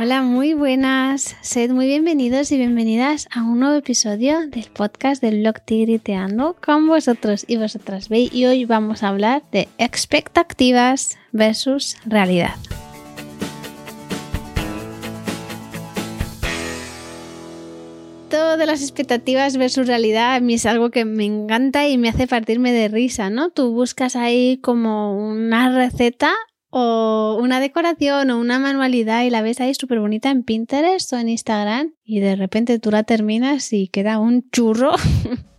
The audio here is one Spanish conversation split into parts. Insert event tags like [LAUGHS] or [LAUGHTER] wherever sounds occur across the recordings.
Hola, muy buenas. Sed muy bienvenidos y bienvenidas a un nuevo episodio del podcast del blog Tigriteando con vosotros y vosotras veis. Y hoy vamos a hablar de expectativas versus realidad. De las expectativas versus realidad a mí es algo que me encanta y me hace partirme de risa, ¿no? Tú buscas ahí como una receta o una decoración o una manualidad y la ves ahí súper bonita en Pinterest o en Instagram y de repente tú la terminas y queda un churro. [LAUGHS]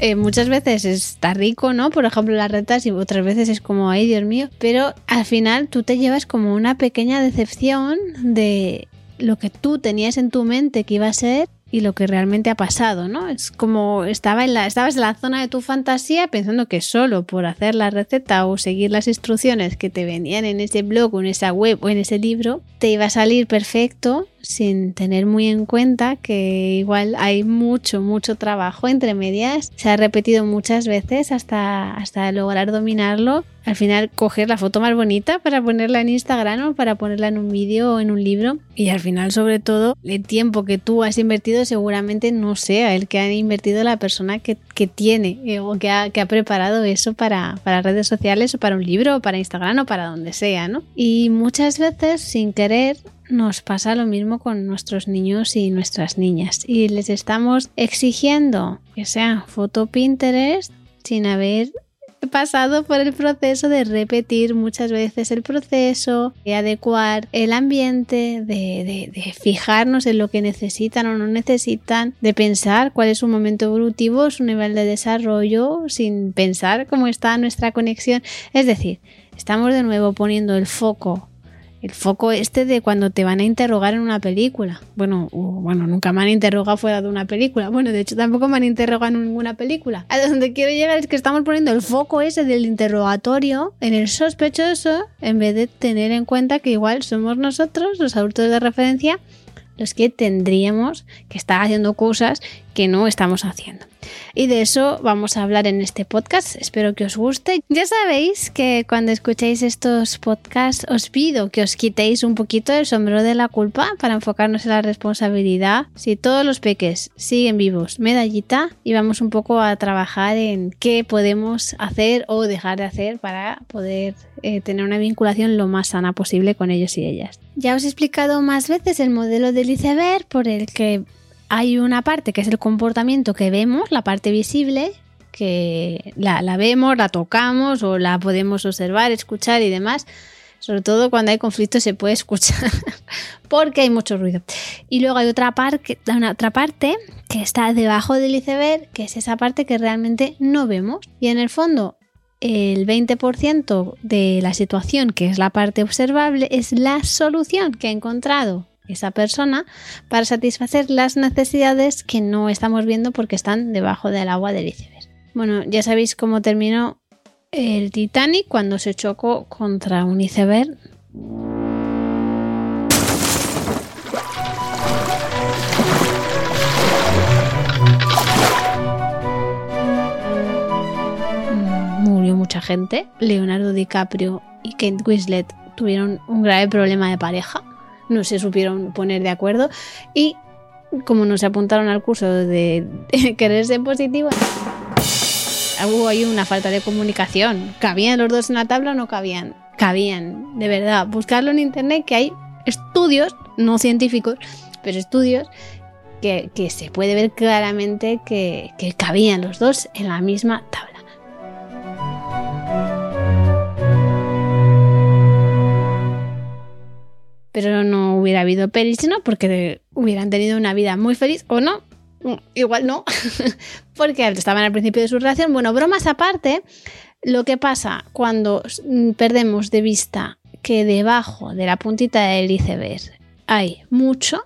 Eh, muchas veces está rico, ¿no? Por ejemplo, las retas y otras veces es como, ay, Dios mío. Pero al final tú te llevas como una pequeña decepción de lo que tú tenías en tu mente que iba a ser y lo que realmente ha pasado, ¿no? Es como estaba en la, estabas en la zona de tu fantasía pensando que solo por hacer la receta o seguir las instrucciones que te venían en ese blog o en esa web o en ese libro, te iba a salir perfecto sin tener muy en cuenta que igual hay mucho, mucho trabajo entre medias. Se ha repetido muchas veces hasta, hasta lograr dominarlo. Al final coger la foto más bonita para ponerla en Instagram o para ponerla en un vídeo o en un libro. Y al final, sobre todo, el tiempo que tú has invertido seguramente no sea el que ha invertido la persona que, tiene eh, o que ha, que ha preparado eso para, para redes sociales o para un libro o para Instagram o para donde sea, ¿no? Y muchas veces sin querer nos pasa lo mismo con nuestros niños y nuestras niñas y les estamos exigiendo que sean foto Pinterest sin haber pasado por el proceso de repetir muchas veces el proceso, de adecuar el ambiente, de, de, fijarnos en lo que necesitan o no necesitan, de pensar cuál es su momento evolutivo, su nivel de desarrollo, sin pensar cómo está nuestra conexión. Es decir, estamos de nuevo poniendo el foco el foco este de cuando te van a interrogar en una película. Bueno, bueno, nunca me han interrogado fuera de una película. Bueno, de hecho tampoco me han interrogado en ninguna película. A donde quiero llegar es que estamos poniendo el foco ese del interrogatorio en el sospechoso en vez de tener en cuenta que igual somos nosotros, los adultos de referencia, los que tendríamos que estar haciendo cosas que no estamos haciendo. Y de eso vamos a hablar en este podcast. Espero que os guste. Ya sabéis que cuando escucháis estos podcasts os pido que os quitéis un poquito el sombrero de la culpa para enfocarnos en la responsabilidad. Si todos los peques siguen vivos, medallita y vamos un poco a trabajar en qué podemos hacer o dejar de hacer para poder eh, tener una vinculación lo más sana posible con ellos y ellas. Ya os he explicado más veces el modelo del iceberg por el que hay una parte que es el comportamiento que vemos, la parte visible, que la, vemos, la tocamos o la podemos observar, escuchar y demás. Sobre todo cuando hay conflicto se puede escuchar [LAUGHS] porque hay mucho ruido. Y luego hay otra, una otra parte que está debajo del iceberg, que es esa parte que realmente no vemos. Y en el fondo, el 20% de la situación, que es la parte observable, es la solución que ha encontrado esa persona para satisfacer las necesidades que no estamos viendo porque están debajo del agua del iceberg. Bueno, ya sabéis cómo terminó el Titanic cuando se chocó contra un iceberg. Mm, murió mucha gente. Leonardo DiCaprio y Kate Winslet tuvieron un grave problema de pareja no se supieron poner de acuerdo y como no se apuntaron al curso de [LAUGHS] querer ser positivo, hubo ahí una falta de comunicación. ¿Cabían los dos en la tabla o no cabían? Cabían, de verdad. Buscarlo en internet que hay estudios, no científicos, pero estudios que, se puede ver claramente que cabían los dos en la misma tabla. Pero no hubiera habido pelis, ¿no? Porque hubieran tenido una vida muy feliz o no. Igual no, [LAUGHS] porque estaban al principio de su relación. Bueno, bromas aparte, lo que pasa cuando perdemos de vista que debajo de la puntita del iceberg hay mucho,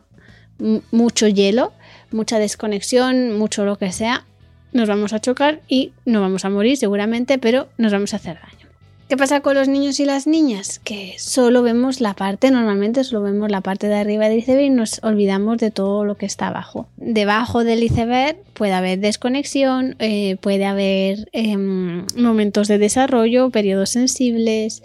mucho hielo, mucha desconexión, mucho lo que sea, nos vamos a chocar y nos vamos a morir seguramente, pero nos vamos a hacer daño. ¿Qué pasa con los niños y las niñas? Que solo vemos la parte, normalmente solo vemos la parte de arriba del iceberg y nos olvidamos de todo lo que está abajo. Debajo del iceberg puede haber desconexión, eh, puede haber em, momentos de desarrollo, periodos sensibles,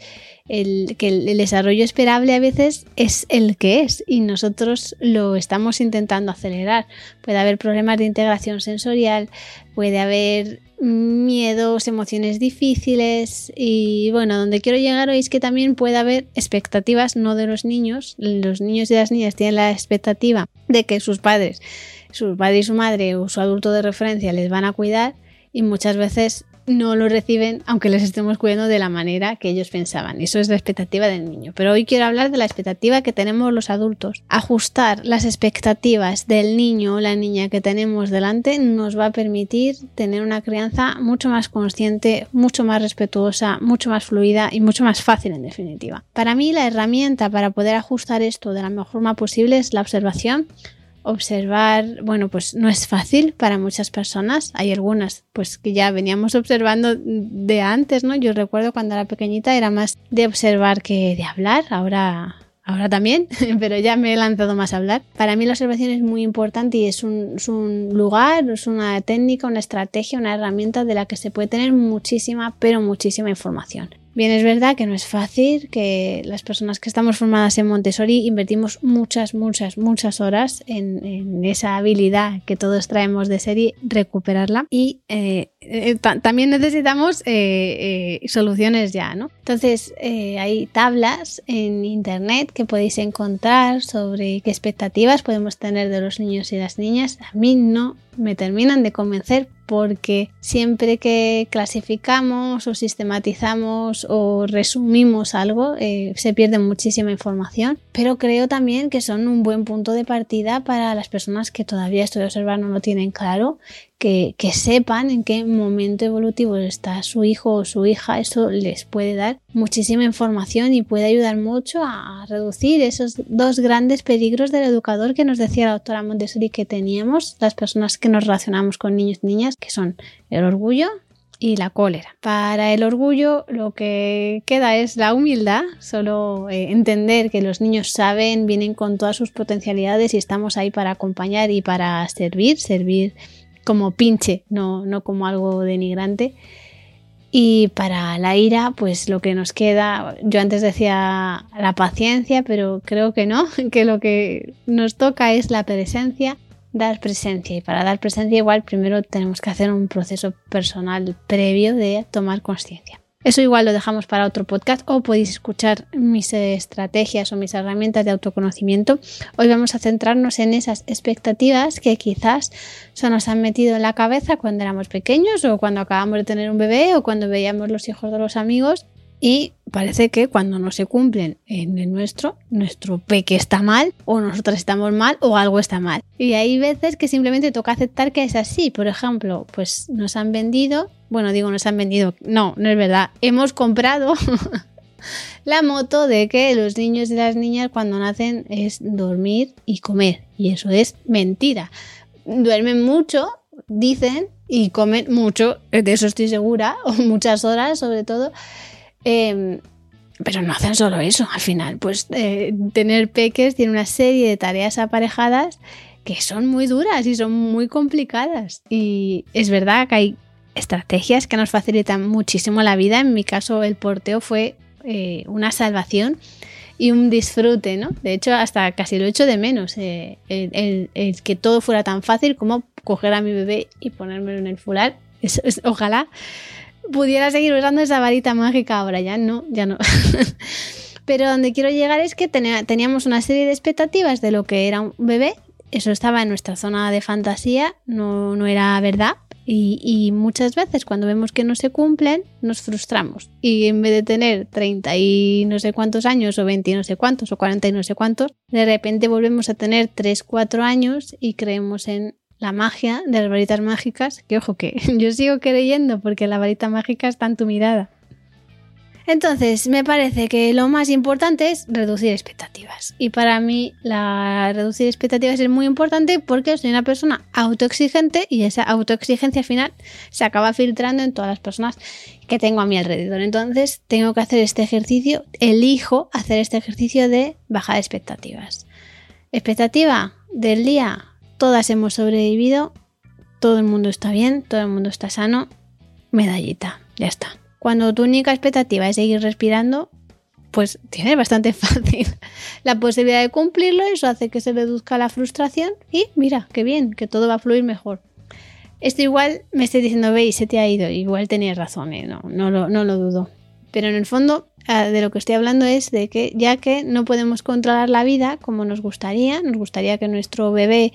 el, que el, desarrollo esperable a veces es el que es y nosotros lo estamos intentando acelerar. Puede haber problemas de integración sensorial, puede haber miedos, emociones difíciles y bueno, donde quiero llegar hoy es que también puede haber expectativas no de los niños, los niños y las niñas tienen la expectativa de que sus padres, su padre y su madre o su adulto de referencia les van a cuidar y muchas veces no lo reciben aunque les estemos cuidando de la manera que ellos pensaban. Eso es la expectativa del niño. Pero hoy quiero hablar de la expectativa que tenemos los adultos. Ajustar las expectativas del niño o la niña que tenemos delante nos va a permitir tener una crianza mucho más consciente, mucho más respetuosa, mucho más fluida y mucho más fácil en definitiva. Para mí la herramienta para poder ajustar esto de la mejor forma posible es la observación observar, bueno, pues no es fácil para muchas personas. Hay algunas, pues que ya veníamos observando de antes, ¿no? Yo recuerdo cuando era pequeñita era más de observar que de hablar. Ahora ahora también, [LAUGHS] pero ya me he lanzado más a hablar. Para mí la observación es muy importante y es un, es un, lugar, es una técnica, una estrategia, una herramienta de la que se puede tener muchísima, pero muchísima información. Bien, es verdad que no es fácil, que las personas que estamos formadas en Montessori invertimos muchas, muchas, muchas horas en, esa habilidad que todos traemos de serie, recuperarla. Y eh, eh, también necesitamos eh, soluciones ya, ¿no? Entonces, hay tablas en internet que podéis encontrar sobre qué expectativas podemos tener de los niños y las niñas. A mí no me terminan de convencer porque siempre que clasificamos o sistematizamos o resumimos algo eh, se pierde muchísima información, pero creo también que son un buen punto de partida para las personas que todavía estoy observando no lo tienen claro que, sepan en qué momento evolutivo está su hijo o su hija, eso les puede dar muchísima información y puede ayudar mucho a, reducir esos dos grandes peligros del educador que nos decía la doctora Montessori que teníamos, las personas que nos relacionamos con niños y niñas, que son el orgullo y la cólera. Para el orgullo lo que queda es la humildad, solo eh, entender que los niños saben, vienen con todas sus potencialidades y estamos ahí para acompañar y para servir, servir como pinche, no, no como algo denigrante. Y para la ira, pues lo que nos queda, yo antes decía la paciencia, pero creo que no, [LAUGHS] que lo que nos toca es la presencia, dar presencia. Y para dar presencia igual primero tenemos que hacer un proceso personal previo de tomar conciencia. Eso igual lo dejamos para otro podcast o podéis escuchar mis estrategias o mis herramientas de autoconocimiento. Hoy vamos a centrarnos en esas expectativas que quizás se nos han metido en la cabeza cuando éramos pequeños o cuando acabamos de tener un bebé o cuando veíamos los hijos de los amigos y parece que cuando no se cumplen en el nuestro, nuestro peque está mal, o nosotros estamos mal, o algo está mal. Y hay veces que simplemente toca aceptar que es así. Por ejemplo, pues nos han vendido, bueno, digo, nos han vendido, no, no es verdad, hemos comprado [LAUGHS] la moto de que los niños y las niñas cuando nacen es dormir y comer. Y eso es mentira. Duermen mucho, dicen, y comen mucho, de eso estoy segura, [LAUGHS] o muchas horas sobre todo. Em, pero no hacen solo eso, al final, pues eh, tener peques tiene una serie de tareas aparejadas que son muy duras y son muy complicadas. Y es verdad que hay estrategias que nos facilitan muchísimo la vida. En mi caso, el porteo fue eh, una salvación y un disfrute, ¿no? De hecho, hasta casi lo echo de menos, eh, el, que todo fuera tan fácil como coger a mi bebé y ponérmelo en el fular. ojalá pudiera seguir usando esa varita mágica ahora, ya no, ya no. [LAUGHS] Pero donde quiero llegar es que teníamos una serie de expectativas de lo que era un bebé, eso estaba en nuestra zona de fantasía, no, no era verdad. Y, y, muchas veces cuando vemos que no se cumplen, nos frustramos. Y en vez de tener 30 y no sé cuántos años, o 20 y no sé cuántos, o 40 y no sé cuántos, de repente volvemos a tener 3, 4 años y creemos en la magia de las varitas mágicas, que ojo que [LAUGHS] yo sigo creyendo porque la varita mágica está en tu mirada. Entonces, me parece que lo más importante es reducir expectativas. Y para mí, la reducir expectativas es muy importante porque soy una persona autoexigente y esa autoexigencia final se acaba filtrando en todas las personas que tengo a mi alrededor. Entonces, tengo que hacer este ejercicio, elijo hacer este ejercicio de bajar expectativas. Expectativa del día, todas hemos sobrevivido, todo el mundo está bien, todo el mundo está sano, medallita, ya está. Cuando tu única expectativa es seguir respirando, pues tienes bastante [LAUGHS] fácil la posibilidad de cumplirlo, eso hace que se reduzca la frustración y mira, qué bien, que todo va a fluir mejor. Esto igual me estoy diciendo, veis, se te ha ido, igual tenías razón, ¿eh? no, no, lo, no lo dudo. Pero en el fondo de lo que estoy hablando es de que ya que no podemos controlar la vida como nos gustaría, nos gustaría que nuestro bebé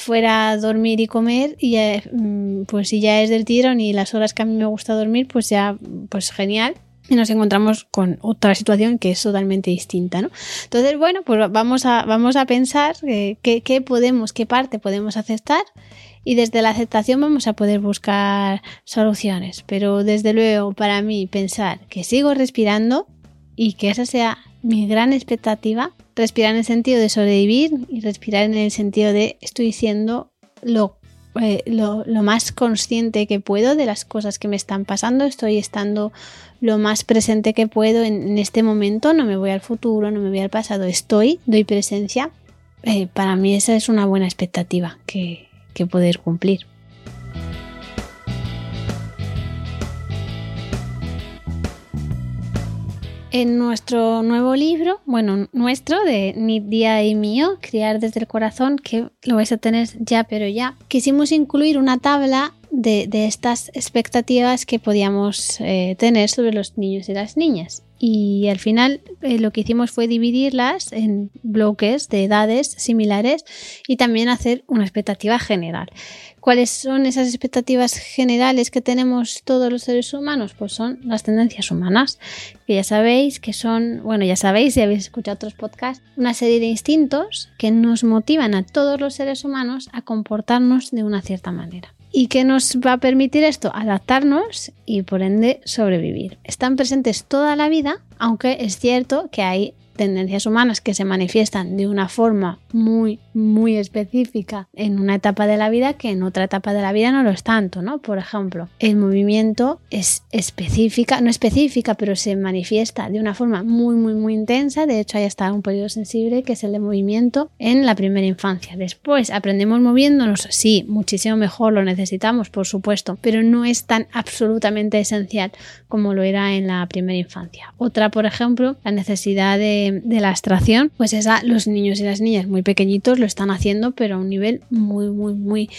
fuera a dormir y comer y mm, pues si ya es del tirón y las horas que a mí me gusta dormir, pues ya, pues genial. Y nos encontramos con otra situación que es totalmente distinta, ¿no? Entonces, bueno, pues vamos a, vamos a pensar eh, qué, podemos, qué parte podemos aceptar y desde la aceptación vamos a poder buscar soluciones. Pero desde luego, para mí, pensar que sigo respirando y que esa sea mi gran expectativa, respirar en el sentido de sobrevivir y respirar en el sentido de estoy siendo lo, eh, lo, más consciente que puedo de las cosas que me están pasando, estoy estando lo más presente que puedo en, este momento, no me voy al futuro, no me voy al pasado, estoy, doy presencia. Eh, para mí esa es una buena expectativa que, que poder cumplir. En nuestro nuevo libro, bueno, nuestro, de Nidia y mío, Criar desde el corazón, que lo vais a tener ya, pero ya, quisimos incluir una tabla de, estas expectativas que podíamos eh, tener sobre los niños y las niñas. Y al final eh, lo que hicimos fue dividirlas en bloques de edades similares y también hacer una expectativa general. ¿Cuáles son esas expectativas generales que tenemos todos los seres humanos? Pues son las tendencias humanas, que ya sabéis que son, bueno, ya sabéis si habéis escuchado otros podcasts, una serie de instintos que nos motivan a todos los seres humanos a comportarnos de una cierta manera. ¿Y qué nos va a permitir esto? Adaptarnos y por ende sobrevivir. Están presentes toda la vida, aunque es cierto que hay tendencias humanas que se manifiestan de una forma muy, muy específica en una etapa de la vida que en otra etapa de la vida no lo es tanto, ¿no? Por ejemplo, el movimiento es específica, no específica, pero se manifiesta de una forma muy, muy, muy intensa. De hecho, hay hasta un periodo sensible que es el de movimiento en la primera infancia. Después aprendemos moviéndonos, sí, muchísimo mejor, lo necesitamos, por supuesto, pero no es tan absolutamente esencial como lo era en la primera infancia. Otra, por ejemplo, la necesidad de la abstracción, pues esa los niños y las niñas muy pequeñitos lo están haciendo, pero a un nivel muy, muy, muy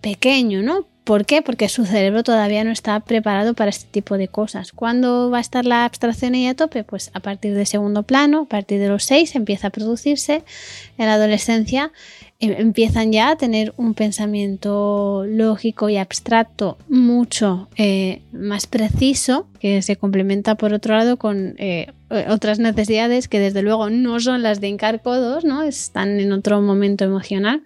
pequeño, ¿no? ¿Por qué? Porque su cerebro todavía no está preparado para este tipo de cosas. ¿Cuándo va a estar la abstracción ahí a tope? Pues a partir de segundo plano, a partir de los seis empieza a producirse. En la adolescencia empiezan ya a tener un pensamiento lógico y abstracto mucho eh, más preciso, que se complementa por otro lado con eh, otras necesidades que desde luego no son las de encarcodos, ¿no? Están en otro momento emocional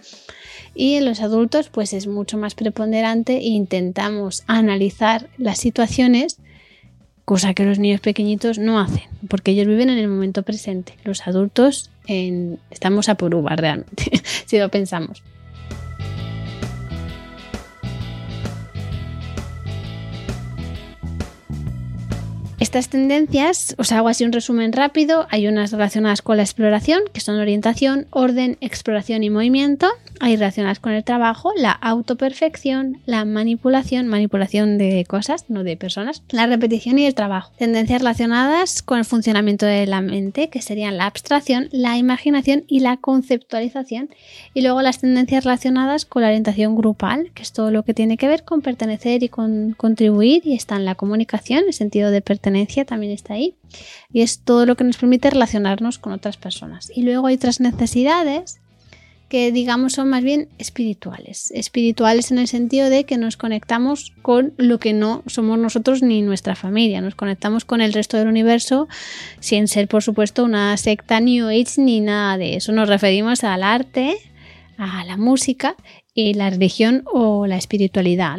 y en los adultos pues es mucho más preponderante e intentamos analizar las situaciones cosa que los niños pequeñitos no hacen porque ellos viven en el momento presente. Los adultos estamos a por uva realmente [LAUGHS] si lo pensamos Estas tendencias, os hago así un resumen rápido, hay unas relacionadas con la exploración, que son orientación, orden, exploración y movimiento, hay relacionadas con el trabajo, la autoperfección, la manipulación, manipulación de cosas, no de personas, la repetición y el trabajo. Tendencias relacionadas con el funcionamiento de la mente, que serían la abstracción, la imaginación y la conceptualización, y luego las tendencias relacionadas con la orientación grupal, que es todo lo que tiene que ver con pertenecer y con contribuir, y está en la comunicación, el sentido de pertenecer también está ahí. Y es todo lo que nos permite relacionarnos con otras personas. Y luego hay otras necesidades que digamos son más bien espirituales. Espirituales en el sentido de que nos conectamos con lo que no somos nosotros ni nuestra familia. Nos conectamos con el resto del universo sin ser, por supuesto, una secta New Age ni nada de eso. Nos referimos al arte, a la música y la religión o la espiritualidad.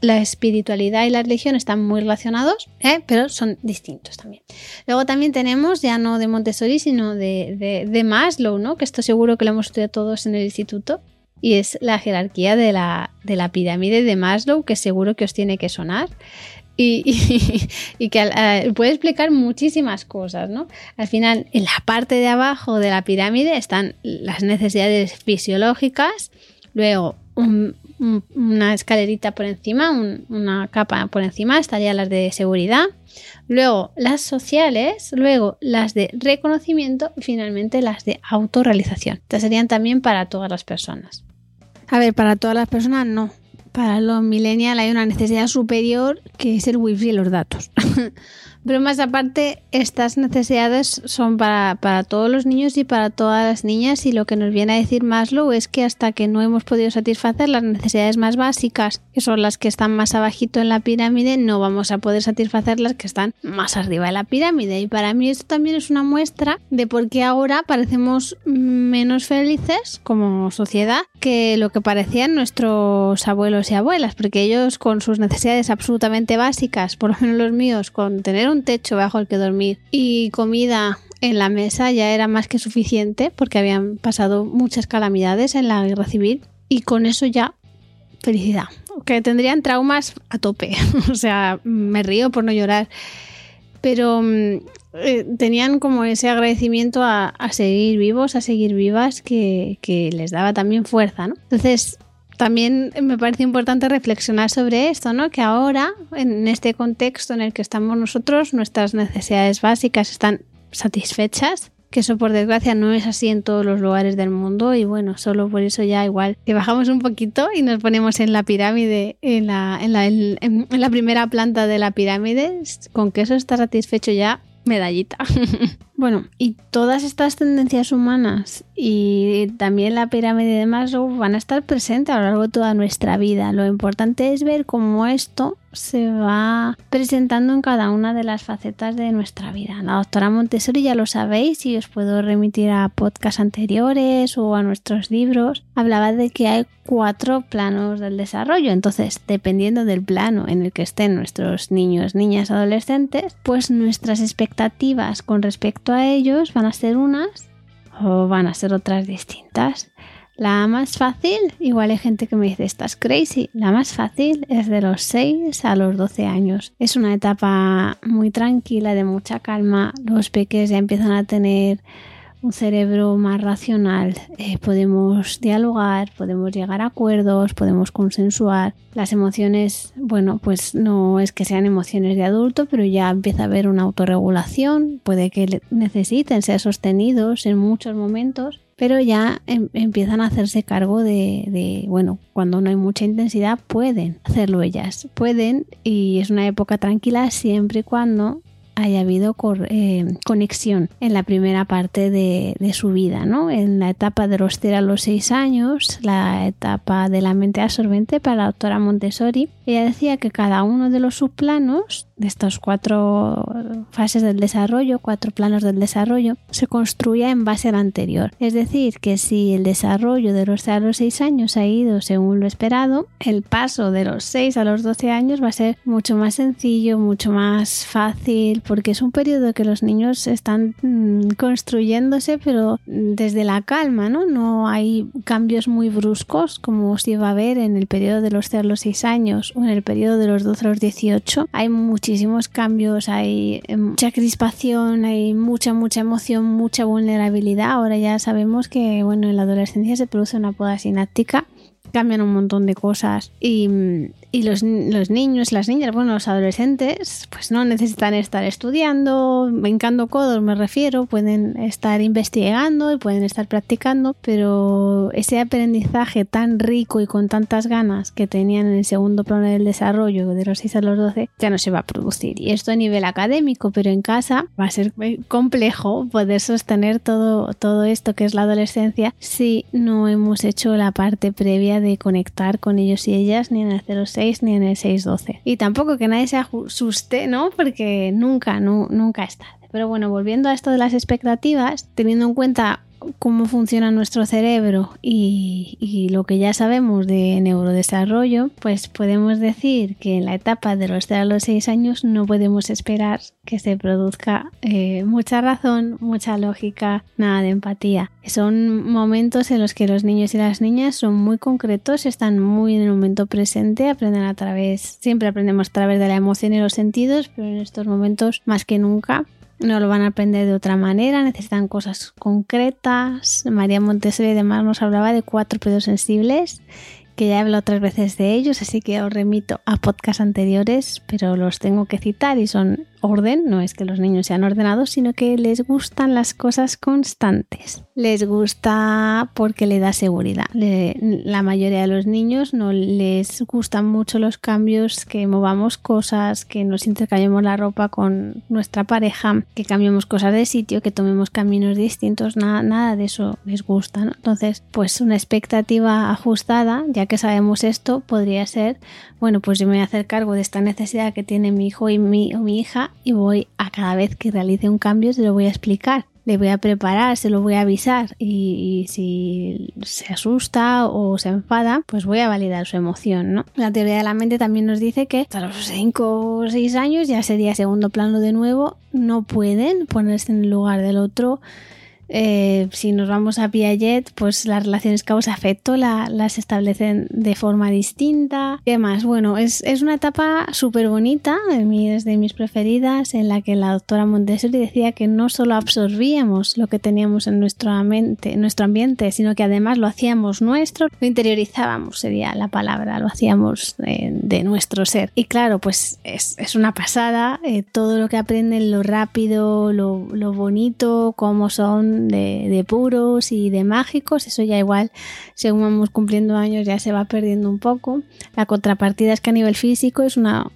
La, espiritualidad y la religión están muy relacionados, ¿eh? pero son distintos también. Luego también tenemos, ya no de Montessori, sino de, de, Maslow, ¿no? que esto seguro que lo hemos estudiado todos en el instituto, y es la jerarquía de la, de la pirámide de Maslow, que seguro que os tiene que sonar. Y, [LAUGHS] que puede explicar muchísimas cosas, ¿no? Al final, en la parte de abajo de la pirámide están las necesidades fisiológicas, Luego, una escalerita por encima, una capa por encima, estarían las de seguridad. Luego, las sociales, luego las de reconocimiento y finalmente las de autorrealización. Estas serían también para todas las personas. A ver, para todas las personas no. Para los millennials hay una necesidad superior que es el wifi y los datos. [LAUGHS] Pero más aparte, estas necesidades son para, para, todos los niños y para todas las niñas y lo que nos viene a decir Maslow es que hasta que no hemos podido satisfacer las necesidades más básicas, que son las que están más abajito en la pirámide, no vamos a poder satisfacer las que están más arriba de la pirámide. Y para mí esto también es una muestra de por qué ahora parecemos menos felices como sociedad que lo que parecían nuestros abuelos y abuelas, porque ellos con sus necesidades absolutamente básicas, por lo menos los míos, con tener un techo bajo el que dormir y comida en la mesa ya era más que suficiente porque habían pasado muchas calamidades en la guerra civil y con eso ya felicidad. Que tendrían traumas a tope, [LAUGHS] o sea, me río por no llorar, pero mm, eh, tenían como ese agradecimiento a, seguir vivos, a seguir vivas, que, les daba también fuerza, ¿no? Entonces, también me parece importante reflexionar sobre esto, ¿no? Que ahora, en este contexto en el que estamos nosotros, nuestras necesidades básicas están satisfechas, que eso por desgracia no es así en todos los lugares del mundo y bueno, solo por eso ya igual que bajamos un poquito y nos ponemos en la pirámide, en la, en la, en la primera planta de la pirámide, con que eso está satisfecho ya, medallita. [LAUGHS] bueno, y todas estas tendencias humanas y también la pirámide de Maslow van a estar presentes a lo largo de toda nuestra vida. Lo importante es ver cómo esto se va presentando en cada una de las facetas de nuestra vida. La doctora Montessori ya lo sabéis y os puedo remitir a podcasts anteriores o a nuestros libros. Hablaba de que hay cuatro planos del desarrollo. Entonces, dependiendo del plano en el que estén nuestros niños, niñas, adolescentes, pues nuestras expectativas con respecto a ellos van a ser unas o van a ser otras distintas. La más fácil, igual hay gente que me dice, estás crazy. La más fácil es de los 6 a los 12 años. Es una etapa muy tranquila, de mucha calma. Los peques ya empiezan a tener un cerebro más racional, eh, podemos dialogar, podemos llegar a acuerdos, podemos consensuar. Las emociones, bueno, pues no es que sean emociones de adulto, pero ya empieza a haber una autorregulación, puede que necesiten ser sostenidos en muchos momentos, pero ya em, empiezan a hacerse cargo de, de, bueno, cuando no hay mucha intensidad pueden hacerlo ellas, pueden y es una época tranquila siempre y cuando haya habido eh, conexión en la primera parte de, su vida, ¿no? En la etapa de los 0 a los 6 años, la etapa de la mente absorbente para la doctora Montessori, ella decía que cada uno de los subplanos de estas cuatro fases del desarrollo, cuatro planos del desarrollo, se construía en base al anterior. Es decir, que si el desarrollo de los 0 a los 6 años ha ido según lo esperado, el paso de los 6 a los 12 años va a ser mucho más sencillo, mucho más fácil, porque es un periodo que los niños están mm, construyéndose, pero desde la calma, ¿no? No hay cambios muy bruscos como se va a ver en el periodo de los 0 a los 6 años o en el periodo de los 12 a los 18. Hay muchísimos cambios, hay eh, mucha crispación, hay mucha, mucha emoción, mucha vulnerabilidad. Ahora ya sabemos que, bueno, en la adolescencia se produce una poda sináptica cambian un montón de cosas y, y los, los, niños, las niñas, bueno, los adolescentes, pues no necesitan estar estudiando, brincando codos me refiero, pueden estar investigando y pueden estar practicando, pero ese aprendizaje tan rico y con tantas ganas que tenían en el segundo plano del desarrollo, de los 6 a los 12, ya no se va a producir. Y esto a nivel académico, pero en casa va a ser complejo poder sostener todo, todo esto que es la adolescencia si no hemos hecho la parte previa de conectar con ellos y ellas ni en el 06 ni en el 612. Y tampoco que nadie se asuste, ¿no? Porque nunca, no, nunca es tarde. Pero bueno, volviendo a esto de las expectativas, teniendo en cuenta cómo funciona nuestro cerebro y, lo que ya sabemos de neurodesarrollo, pues podemos decir que en la etapa de los 0 a los 6 años no podemos esperar que se produzca eh, mucha razón, mucha lógica, nada de empatía. Son momentos en los que los niños y las niñas son muy concretos, están muy en el momento presente, aprenden a través, siempre aprendemos a través de la emoción y los sentidos, pero en estos momentos más que nunca no lo van a aprender de otra manera, necesitan cosas concretas. María Montessori además nos hablaba de cuatro pedos sensibles, que ya he hablado otras veces de ellos, así que os remito a podcasts anteriores, pero los tengo que citar y son orden, no es que los niños sean ordenados, sino que les gustan las cosas constantes. Les gusta porque le da seguridad. la mayoría de los niños no les gustan mucho los cambios, que movamos cosas, que nos intercambiemos la ropa con nuestra pareja, que cambiemos cosas de sitio, que tomemos caminos distintos, nada, nada de eso les gusta. Entonces, pues una expectativa ajustada, ya que sabemos esto, podría ser, bueno, pues yo me voy a hacer cargo de esta necesidad que tiene mi hijo y mi, o mi hija y voy a cada vez que realice un cambio se lo voy a explicar. Le voy a preparar, se lo voy a avisar y, si se asusta o se enfada, pues voy a validar su emoción, ¿no? La teoría de la mente también nos dice que hasta los 5 o 6 años ya sería segundo plano de nuevo, no pueden ponerse en el lugar del otro eh, si nos vamos a Piaget, pues las relaciones causa-efecto las establecen de forma distinta. ¿Qué más? Bueno, es, una etapa súper bonita, es de mis preferidas, en la que la doctora Montessori decía que no solo absorbíamos lo que teníamos en nuestra mente, en nuestro ambiente, sino que además lo hacíamos nuestro, lo interiorizábamos, sería la palabra, lo hacíamos de, nuestro ser. Y claro, pues es, una pasada eh, todo lo que aprenden, lo rápido, lo, lo bonito, cómo son de, puros y de mágicos, eso ya igual, según vamos cumpliendo años, ya se va perdiendo un poco. La contrapartida es que a nivel físico es una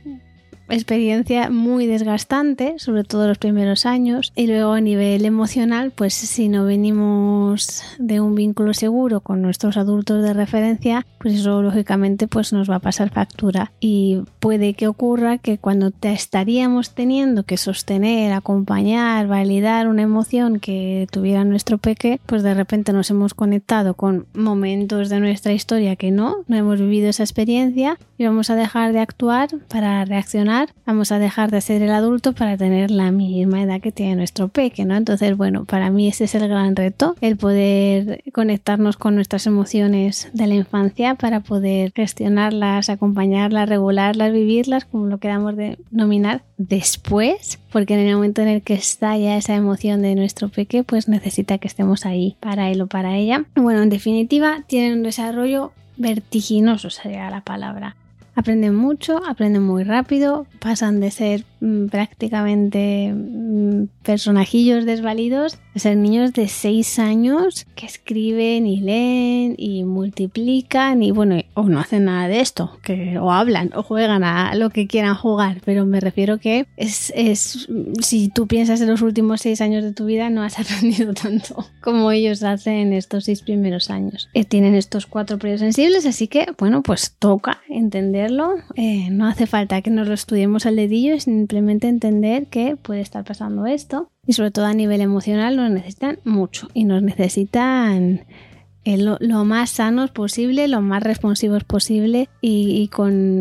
experiencia muy desgastante, sobre todo los primeros años. Y luego a nivel emocional, pues si no venimos de un vínculo seguro con nuestros adultos de referencia, pues eso lógicamente pues nos va a pasar factura. Y puede que ocurra que cuando te estaríamos teniendo que sostener, acompañar, validar una emoción que tuviera nuestro peque, pues de repente nos hemos conectado con momentos de nuestra historia que no, no hemos vivido esa experiencia y vamos a dejar de actuar para reaccionar vamos a dejar de ser el adulto para tener la misma edad que tiene nuestro peque, ¿no? Entonces, bueno, para mí ese es el gran reto, el poder conectarnos con nuestras emociones de la infancia para poder gestionarlas, acompañarlas, regularlas, vivirlas, como lo queramos denominar después, porque en el momento en el que estalla esa emoción de nuestro peque, pues necesita que estemos ahí para él o para ella. Bueno, en definitiva, tienen un desarrollo vertiginoso sería la palabra. Aprenden mucho, aprenden muy rápido, pasan de ser mm, prácticamente mm, personajillos desvalidos a ser niños de 6 años que escriben y leen y multiplican y bueno, o no hacen nada de esto, que o hablan o juegan a lo que quieran jugar, pero me refiero que es, es si tú piensas en los últimos 6 años de tu vida no has [LAUGHS] aprendido tanto como ellos hacen en estos 6 primeros años. Eh, tienen estos cuatro periodos sensibles, así que bueno, pues toca entender eh, no hace falta que nos lo estudiemos al dedillo, simplemente entender que puede estar pasando esto. Y sobre todo a nivel emocional nos necesitan mucho y nos necesitan eh, lo, más sanos posible, lo más responsivos posible y,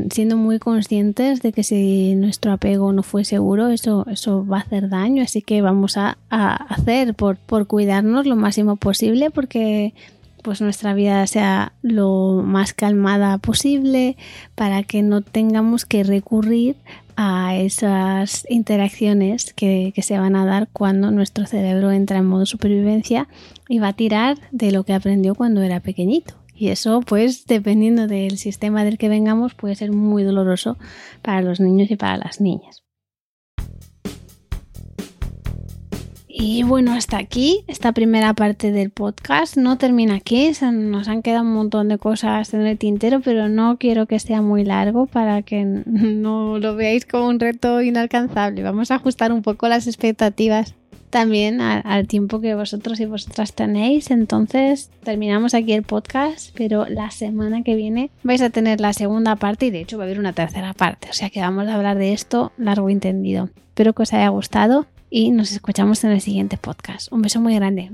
siendo muy conscientes de que si nuestro apego no fue seguro, eso, eso va a hacer daño. Así que vamos a, hacer por, por cuidarnos lo máximo posible porque pues nuestra vida sea lo más calmada posible para que no tengamos que recurrir a esas interacciones que, se van a dar cuando nuestro cerebro entra en modo supervivencia y va a tirar de lo que aprendió cuando era pequeñito. Y eso, pues, dependiendo del sistema del que vengamos, puede ser muy doloroso para los niños y para las niñas. Y bueno, hasta aquí esta primera parte del podcast. No termina aquí, nos han quedado un montón de cosas en el tintero, pero no quiero que sea muy largo para que no lo veáis como un reto inalcanzable. Vamos a ajustar un poco las expectativas también al, tiempo que vosotros y vosotras tenéis. Entonces terminamos aquí el podcast, pero la semana que viene vais a tener la segunda parte y de hecho va a haber una tercera parte. O sea que vamos a hablar de esto largo y entendido. Espero que os haya gustado y nos escuchamos en el siguiente podcast. Un beso muy grande.